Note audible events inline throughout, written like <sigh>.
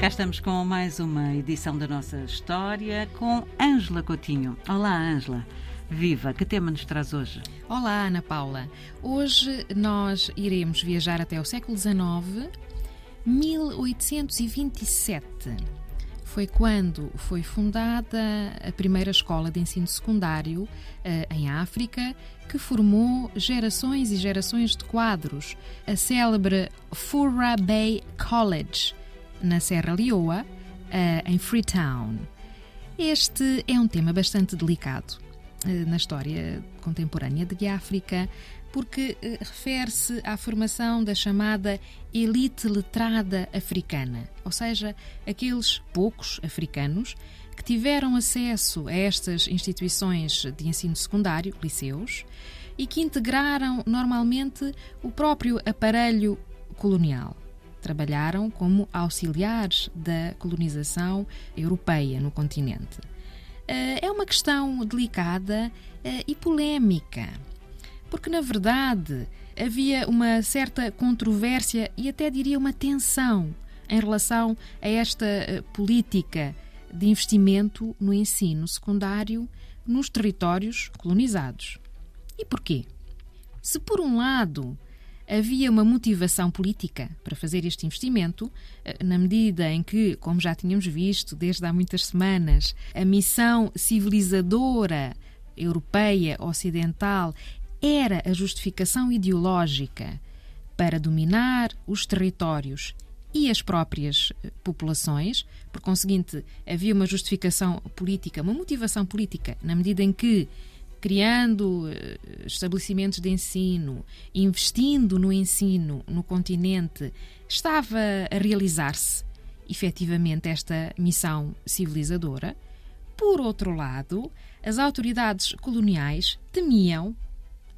Cá estamos com mais uma edição da nossa história com Ângela Coutinho. Olá, Ângela. Viva, que tema nos traz hoje? Olá, Ana Paula. Hoje nós iremos viajar até o século XIX, 1827. Foi quando foi fundada a primeira escola de ensino secundário eh, em África, que formou gerações e gerações de quadros. A célebre Furra Bay College, na Serra Leoa, eh, em Freetown. Este é um tema bastante delicado eh, na história contemporânea de África, porque eh, refere-se à formação da chamada elite letrada africana, ou seja, aqueles poucos africanos que tiveram acesso a estas instituições de ensino secundário, liceus, e que integraram normalmente o próprio aparelho colonial. Trabalharam como auxiliares da colonização europeia no continente. Eh, é uma questão delicada eh, e polémica, porque na verdade havia uma certa controvérsia e até diria uma tensão em relação a esta eh, política de investimento no ensino secundário nos territórios colonizados. E porquê? Se por um lado havia uma motivação política para fazer este investimento, eh, na medida em que, como já tínhamos visto desde há muitas semanas, a missão civilizadora europeia ocidental era a justificação ideológica para dominar os territórios e as próprias eh, populações. Por conseguinte, havia uma justificação política, uma motivação política, na medida em que criando eh, estabelecimentos de ensino, investindo no ensino no continente, estava a realizar-se efetivamente esta missão civilizadora. Por outro lado, as autoridades coloniais temiam,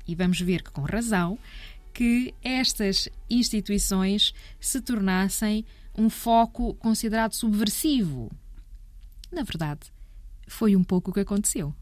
e vamos ver que com razão, que estas instituições se tornassem um foco considerado subversivo. Na verdade, foi um pouco o que aconteceu.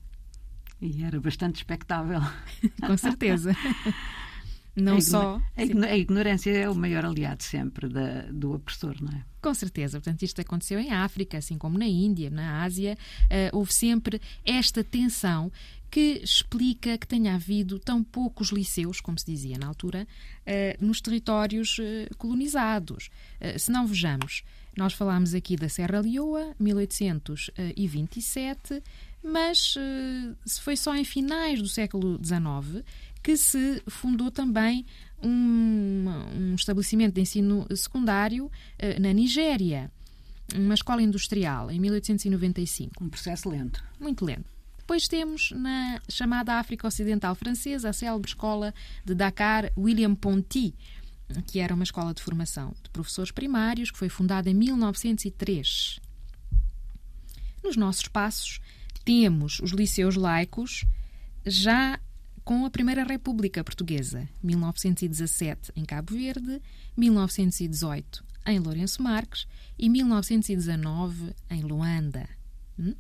E era bastante expectável. <laughs> Com certeza. <laughs> Não a só. A, ignorância é o maior aliado sempre da, do opressor, não é? Com certeza. Portanto, isto aconteceu em África, assim como na Índia, na Ásia. Uh, houve sempre esta tensão que explica que tenha havido tão poucos liceus, como se dizia na altura, uh, nos territórios uh, colonizados. se não vejamos, nós falámos aqui da Serra Leoa, 1827 mas uh, foi só em finais do século XIX que se fundou também um, um estabelecimento de ensino secundário uh, na Nigéria, uma escola industrial, em 1895. Um processo lento. Muito lento. Depois temos na chamada África Ocidental Francesa a célebre escola de Dakar William Ponty, que era uma escola de formação de professores primários que foi fundada em 1903. Nos nossos passos temos os liceus laicos já com a Primeira República Portuguesa, 1917 em Cabo Verde, 1918 em Lourenço Marques e 1919 em Luanda. Hum?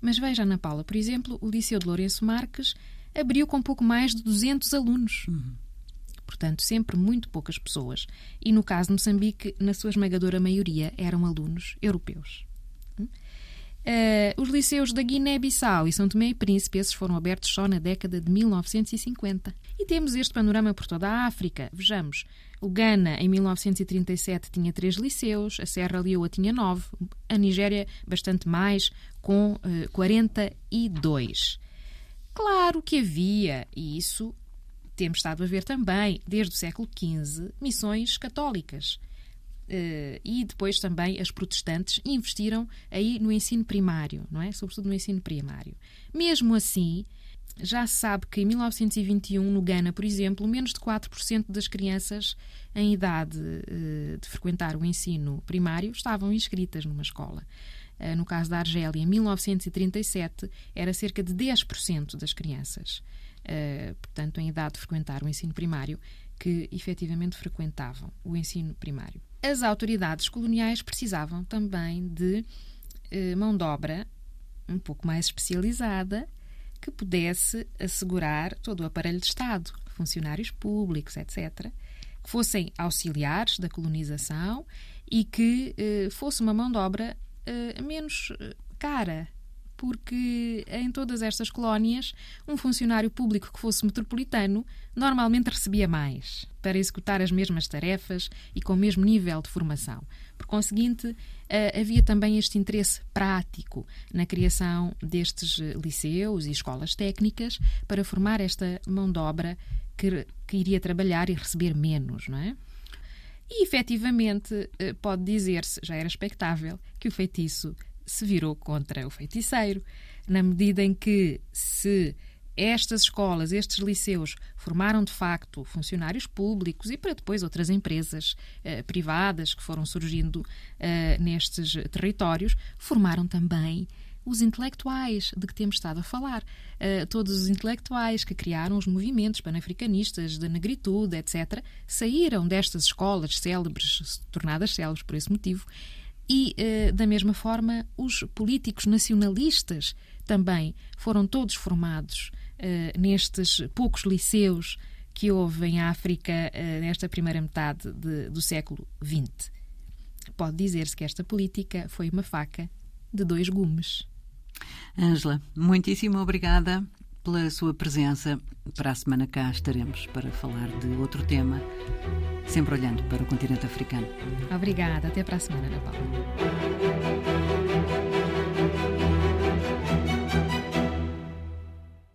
Mas veja, Ana Paula, por exemplo, o Liceu de Lourenço Marques abriu com pouco mais de 200 alunos. Uhum. Portanto, sempre muito poucas pessoas. E no caso de Moçambique, na sua esmagadora maioria, eram alunos europeus. Uh, os liceus da Guiné-Bissau e São Tomé e Príncipe, esses foram abertos só na década de 1950. E temos este panorama por toda a África. Vejamos, o Ghana, em 1937, tinha três liceus, a Serra Leoa tinha nove, a Nigéria bastante mais, com uh, eh, 42. Claro que havia, e isso temos estado a ver também, desde o século XV, missões católicas. Uh, e depois também as protestantes investiram aí no ensino primário, não é? Sobretudo no ensino primário. Mesmo assim, já se sabe que em 1921, no Ghana, por exemplo, menos de 4% das crianças em idade uh, de frequentar o ensino primário estavam inscritas numa escola. Uh, no caso da Argélia, em 1937, era cerca de 10% das crianças, portanto, em idade de frequentar o ensino primário, que efetivamente frequentavam o ensino primário as autoridades coloniais precisavam também de eh, mão de obra um pouco mais especializada que pudesse assegurar todo o aparelho de Estado, funcionários públicos, etc., que fossem auxiliares da colonização e que uh, fosse uma mão de obra uh, menos cara, porque em todas estas colónias, um funcionário público que fosse metropolitano normalmente recebia mais para executar as mesmas tarefas e com o mesmo nível de formação. Por conseguinte, eh, havia também este interesse prático na criação destes liceus e escolas técnicas para formar esta mão de obra que, que iria trabalhar e receber menos, não é? E efetivamente eh, pode dizer-se, já era expectável, que o feitiço se virou contra o feiticeiro, na medida em que, se estas escolas, estes liceus, formaram de facto funcionários públicos e para depois outras empresas eh, privadas que foram surgindo eh, nestes territórios, formaram também os intelectuais de que temos estado a falar. Uh, todos os intelectuais que criaram os movimentos panafricanistas da negritude, etc., saíram destas escolas célebres, tornadas célebres por esse motivo, e, eh, da mesma forma, os políticos nacionalistas também foram todos formados eh, nestes poucos liceus que houve em África eh, nesta primeira metade de, do século XX. Pode dizer-se que esta política foi uma faca de dois gumes. Ângela, muitíssimo obrigada pela sua presença. Para a semana cá estaremos para falar de outro tema, sempre olhando para o continente africano. Obrigada. Até para a semana, Ana Paula.